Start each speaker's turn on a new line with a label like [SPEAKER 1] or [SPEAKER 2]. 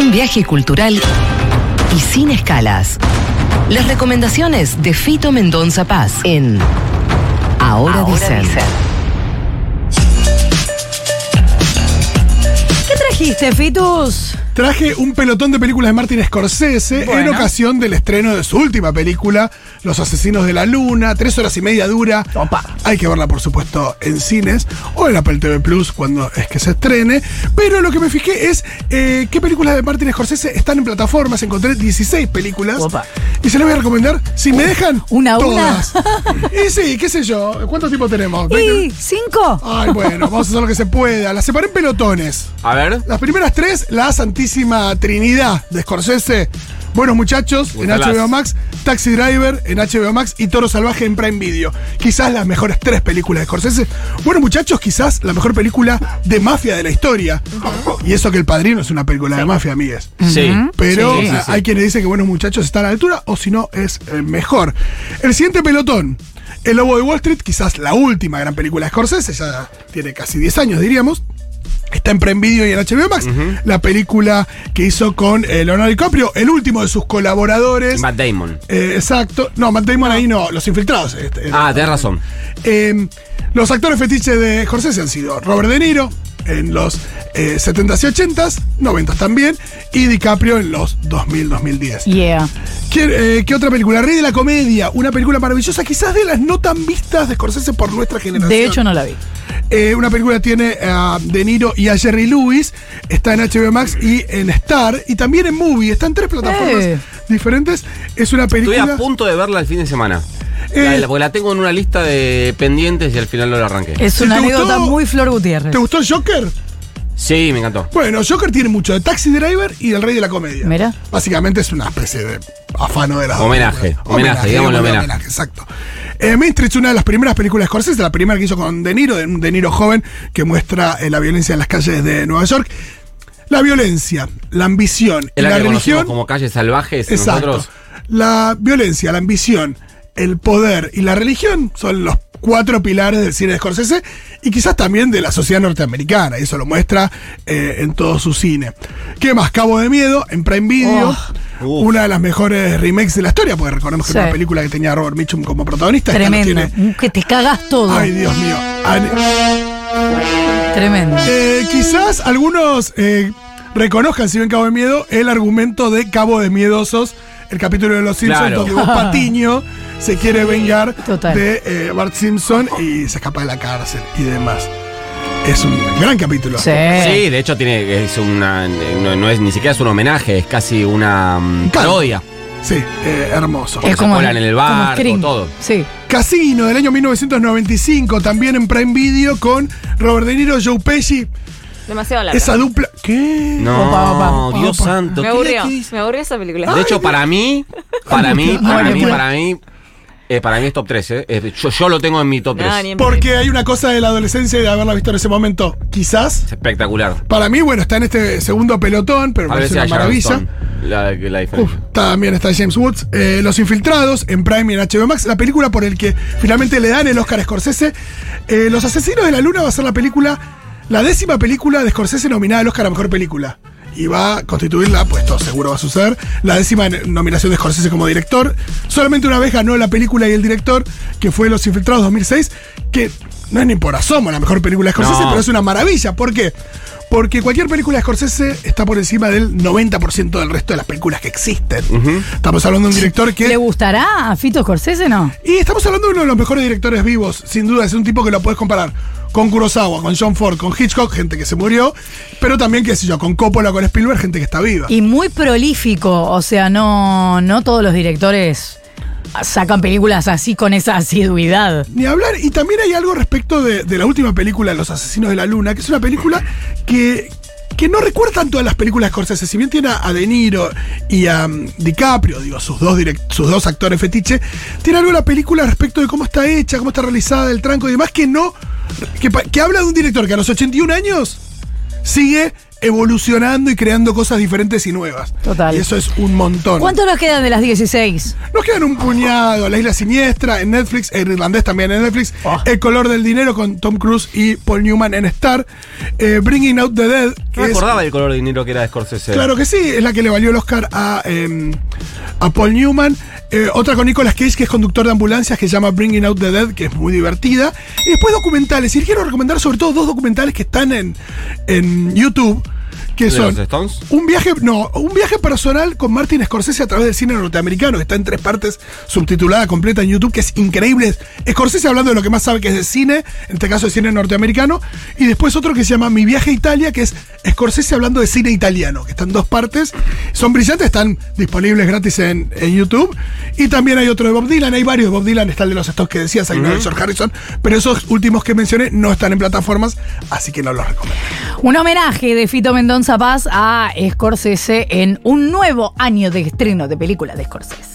[SPEAKER 1] Un viaje cultural y sin escalas. Las recomendaciones de Fito Mendonza Paz en Ahora, dicen.
[SPEAKER 2] ¿Qué trajiste, Fitus?
[SPEAKER 3] Traje un pelotón de películas de Martin Scorsese en ocasión del estreno de su última película, Los Asesinos de la Luna. Tres horas y media dura.
[SPEAKER 2] Opa.
[SPEAKER 3] Hay que verla, por supuesto, en cines o en Apple TV Plus cuando es que se estrene. Pero lo que me fijé es eh, qué películas de Martin Scorsese están en plataformas. Encontré 16 películas.
[SPEAKER 2] Opa.
[SPEAKER 3] Y se las voy a recomendar, si me dejan,
[SPEAKER 2] ¿Una a una?
[SPEAKER 3] todas. y sí, qué sé yo. ¿Cuánto tiempo tenemos?
[SPEAKER 2] ¿Y
[SPEAKER 3] ¿20?
[SPEAKER 2] cinco?
[SPEAKER 3] Ay, bueno, vamos a hacer lo que se pueda. Las separé en pelotones.
[SPEAKER 4] A ver.
[SPEAKER 3] Las primeras tres, la Santísima Trinidad de Scorsese. Buenos muchachos en
[SPEAKER 4] Gustalas.
[SPEAKER 3] HBO Max, Taxi Driver en HBO Max y Toro Salvaje en Prime Video. Quizás las mejores tres películas de Scorsese. Buenos muchachos, quizás la mejor película de mafia de la historia. Y eso que El Padrino es una película de mafia, amigues.
[SPEAKER 4] Sí.
[SPEAKER 3] Pero
[SPEAKER 4] Sí, sí, sí.
[SPEAKER 3] hay quienes dicen que Buenos Muchachos está a la altura o si no es eh, mejor. El siguiente pelotón, El Lobo de Wall Street, quizás la última gran película de Scorsese, ya tiene casi 10 años diríamos. Está en Prime Video y en HBO Max. La película que hizo con eh, Leonardo DiCaprio, el último de sus colaboradores.
[SPEAKER 4] Matt Damon.
[SPEAKER 3] Eh, exacto. No, Matt Damon ahí no, Los Infiltrados. este,
[SPEAKER 4] Ah, tenés razón.
[SPEAKER 3] eh, los actores fetiches de Scorsese han sido Robert De Niro en los eh, 70s y 80s, 90s también, y DiCaprio en los 2000-2010.
[SPEAKER 2] Yeah.
[SPEAKER 3] ¿Qué, eh, qué otra película? Rey de la Comedia, una película maravillosa, quizás de las no tan vistas de Scorsese por nuestra generación.
[SPEAKER 2] De hecho, no la vi.
[SPEAKER 3] Eh, una película tiene a De Niro y a Jerry Lewis, está en HBO Max y en Star, y también en Movie, está en tres plataformas
[SPEAKER 2] Eh.
[SPEAKER 3] diferentes. Es una
[SPEAKER 4] Estoy
[SPEAKER 3] película...
[SPEAKER 4] a punto de verla el fin de semana.
[SPEAKER 3] Eh.
[SPEAKER 4] La- la- porque la tengo en una lista de pendientes y al final no la arranqué.
[SPEAKER 2] Es
[SPEAKER 3] ¿Sí
[SPEAKER 2] una anécdota
[SPEAKER 3] gustó?
[SPEAKER 2] muy Flor Gutiérrez.
[SPEAKER 3] ¿Te gustó el Joker?
[SPEAKER 4] Sí, me encantó.
[SPEAKER 3] Bueno, Joker tiene mucho de Taxi Driver y del Rey de la Comedia.
[SPEAKER 2] Mira.
[SPEAKER 3] Básicamente es una especie de afano de las dos
[SPEAKER 4] Homenaje,
[SPEAKER 3] películas.
[SPEAKER 4] homenaje, digámosle
[SPEAKER 3] digámosle
[SPEAKER 4] homenaje.
[SPEAKER 3] Exacto. Eh, Main Street es una de las primeras películas de Scorsese, la primera que hizo con De Niro, de un De Niro joven que muestra eh, la violencia en las calles de Nueva York. La violencia, la ambición
[SPEAKER 4] la,
[SPEAKER 3] la
[SPEAKER 4] que
[SPEAKER 3] religión.
[SPEAKER 4] como calles salvajes
[SPEAKER 3] Exacto.
[SPEAKER 4] nosotros.
[SPEAKER 3] La violencia, la ambición, el poder y la religión son los cuatro pilares del cine de Scorsese y quizás también de la sociedad norteamericana, y eso lo muestra eh, en todo su cine. ¿Qué más? Cabo de Miedo, en Prime Video,
[SPEAKER 4] Oh.
[SPEAKER 3] Una de las mejores remakes de la historia, porque recordemos que
[SPEAKER 2] Sí.
[SPEAKER 3] era una película que tenía a Robert Mitchum como protagonista. no
[SPEAKER 2] Tremendo.
[SPEAKER 3] tiene-
[SPEAKER 2] Que te cagas todo.
[SPEAKER 3] Ay, Dios mío. An-
[SPEAKER 2] Tremendo.
[SPEAKER 3] Eh, quizás algunos eh, reconozcan, si ven Cabo de Miedo, el argumento de Cabo de Miedosos, el capítulo de Los Simpsons,
[SPEAKER 4] Claro.
[SPEAKER 3] donde Patiño se quiere vengar
[SPEAKER 2] Total.
[SPEAKER 3] de eh, Bart Simpson y se escapa de la cárcel y demás. Es un gran capítulo.
[SPEAKER 2] Sí.
[SPEAKER 4] Sí, de hecho tiene es una no, no es ni siquiera es un homenaje, es casi una mm, parodia.
[SPEAKER 3] Sí, eh, hermoso.
[SPEAKER 4] se cuelan en el
[SPEAKER 2] como Scream.
[SPEAKER 4] todo.
[SPEAKER 2] Sí.
[SPEAKER 3] Casino del año 1995, también en Prime Video con Robert De Niro, Joe Pesci.
[SPEAKER 5] Demasiado larga.
[SPEAKER 3] Esa dupla. ¿Qué?
[SPEAKER 4] No,
[SPEAKER 2] Opa, opa,
[SPEAKER 4] Dios
[SPEAKER 3] opa.
[SPEAKER 4] santo.
[SPEAKER 5] me
[SPEAKER 4] ¿qué-
[SPEAKER 5] aburrió. Me aburrió esa película.
[SPEAKER 4] De hecho, para mí, para mí, para mí, para mí, eh, para mí es top 3, ¿eh? Eh, Yo, yo lo tengo en mi top 3.
[SPEAKER 5] No, ni en
[SPEAKER 3] Porque hay una cosa de la adolescencia y de haberla visto en ese momento. Quizás.
[SPEAKER 4] Es espectacular.
[SPEAKER 3] Para mí, bueno, está en este segundo pelotón, pero me una maravilla.
[SPEAKER 4] La, la.
[SPEAKER 3] Uf, también está James Woods. Eh, Los Infiltrados en Prime y en HBO Max. La película por el que finalmente le dan el Oscar a Scorsese. Eh, Los Asesinos de la Luna va a ser la película, la décima película de Scorsese nominada al Oscar a Mejor Película. Y va a constituirla, pues todo seguro va a suceder, la décima nominación de Scorsese como director. Solamente una vez ganó la película y el director, que fue Los Infiltrados 2006, que no es ni por asomo la mejor película de Scorsese,
[SPEAKER 4] No.
[SPEAKER 3] pero es una maravilla. ¿Por qué? Porque cualquier película de Scorsese está por encima del 90% del resto de las películas que existen. Estamos hablando de un director
[SPEAKER 2] ¿Le
[SPEAKER 3] que.
[SPEAKER 2] gustará a Fito Scorsese no?
[SPEAKER 3] Y estamos hablando de uno de los mejores directores vivos, sin duda. Es un tipo que lo puedes comparar con Kurosawa, con John Ford, con Hitchcock, gente que se murió, pero también, qué sé yo, con Coppola, con Spielberg, gente que está viva.
[SPEAKER 2] Y muy prolífico, o sea, no, no todos los directores sacan películas así con esa asiduidad.
[SPEAKER 3] Ni hablar, y también hay algo respecto de, de la última película, Los Asesinos de la Luna, que es una película que, que no recuerda tanto a las películas de Scorsese. Si bien tiene a, De Niro y a um, DiCaprio, digo, sus dos, direct- sus dos actores fetiche, tiene algo la película respecto de cómo está hecha, cómo está realizada, el tranco y demás, que no. Que, habla de un director que a los 81 años sigue evolucionando y creando cosas diferentes y nuevas.
[SPEAKER 2] Total.
[SPEAKER 3] Y eso es un montón.
[SPEAKER 2] ¿Cuánto nos quedan de las 16?
[SPEAKER 3] Nos quedan un puñado. La Isla Siniestra en Netflix, el irlandés también en Netflix.
[SPEAKER 2] Oh.
[SPEAKER 3] El color del dinero con Tom Cruise y Paul Newman en Star. Eh, Bringing Out the Dead.
[SPEAKER 4] No acordaba del color de dinero que era de Scorsese.
[SPEAKER 3] Claro que sí, es la que le valió el Oscar a, eh, a Paul Newman. Eh, otra con Nicolas Cage, que es conductor de ambulancias, que se llama Bringing Out the Dead, que es muy divertida. Y después documentales. Y quiero recomendar sobre todo dos documentales que están en, en YouTube. Que
[SPEAKER 4] ¿De
[SPEAKER 3] son
[SPEAKER 4] los Stones?
[SPEAKER 3] un viaje, no, un viaje personal con Martin Scorsese a través del cine norteamericano, que está en tres partes, subtitulada completa en YouTube, que es increíble. Scorsese hablando de lo que más sabe que es de cine, en este caso de cine norteamericano, y después otro que se llama Mi viaje a Italia, que es Scorsese hablando de cine italiano, que están en dos partes, son brillantes, están disponibles gratis en, en YouTube, y también hay otro de Bob Dylan, hay varios de Bob Dylan, está el de los Stones que decías, hay uno de George Harrison, pero esos últimos que mencioné no están en plataformas, así que no los recomiendo.
[SPEAKER 2] Un homenaje de Fito Mendoza Paz a Scorsese en un nuevo año de estreno de películas de Scorsese.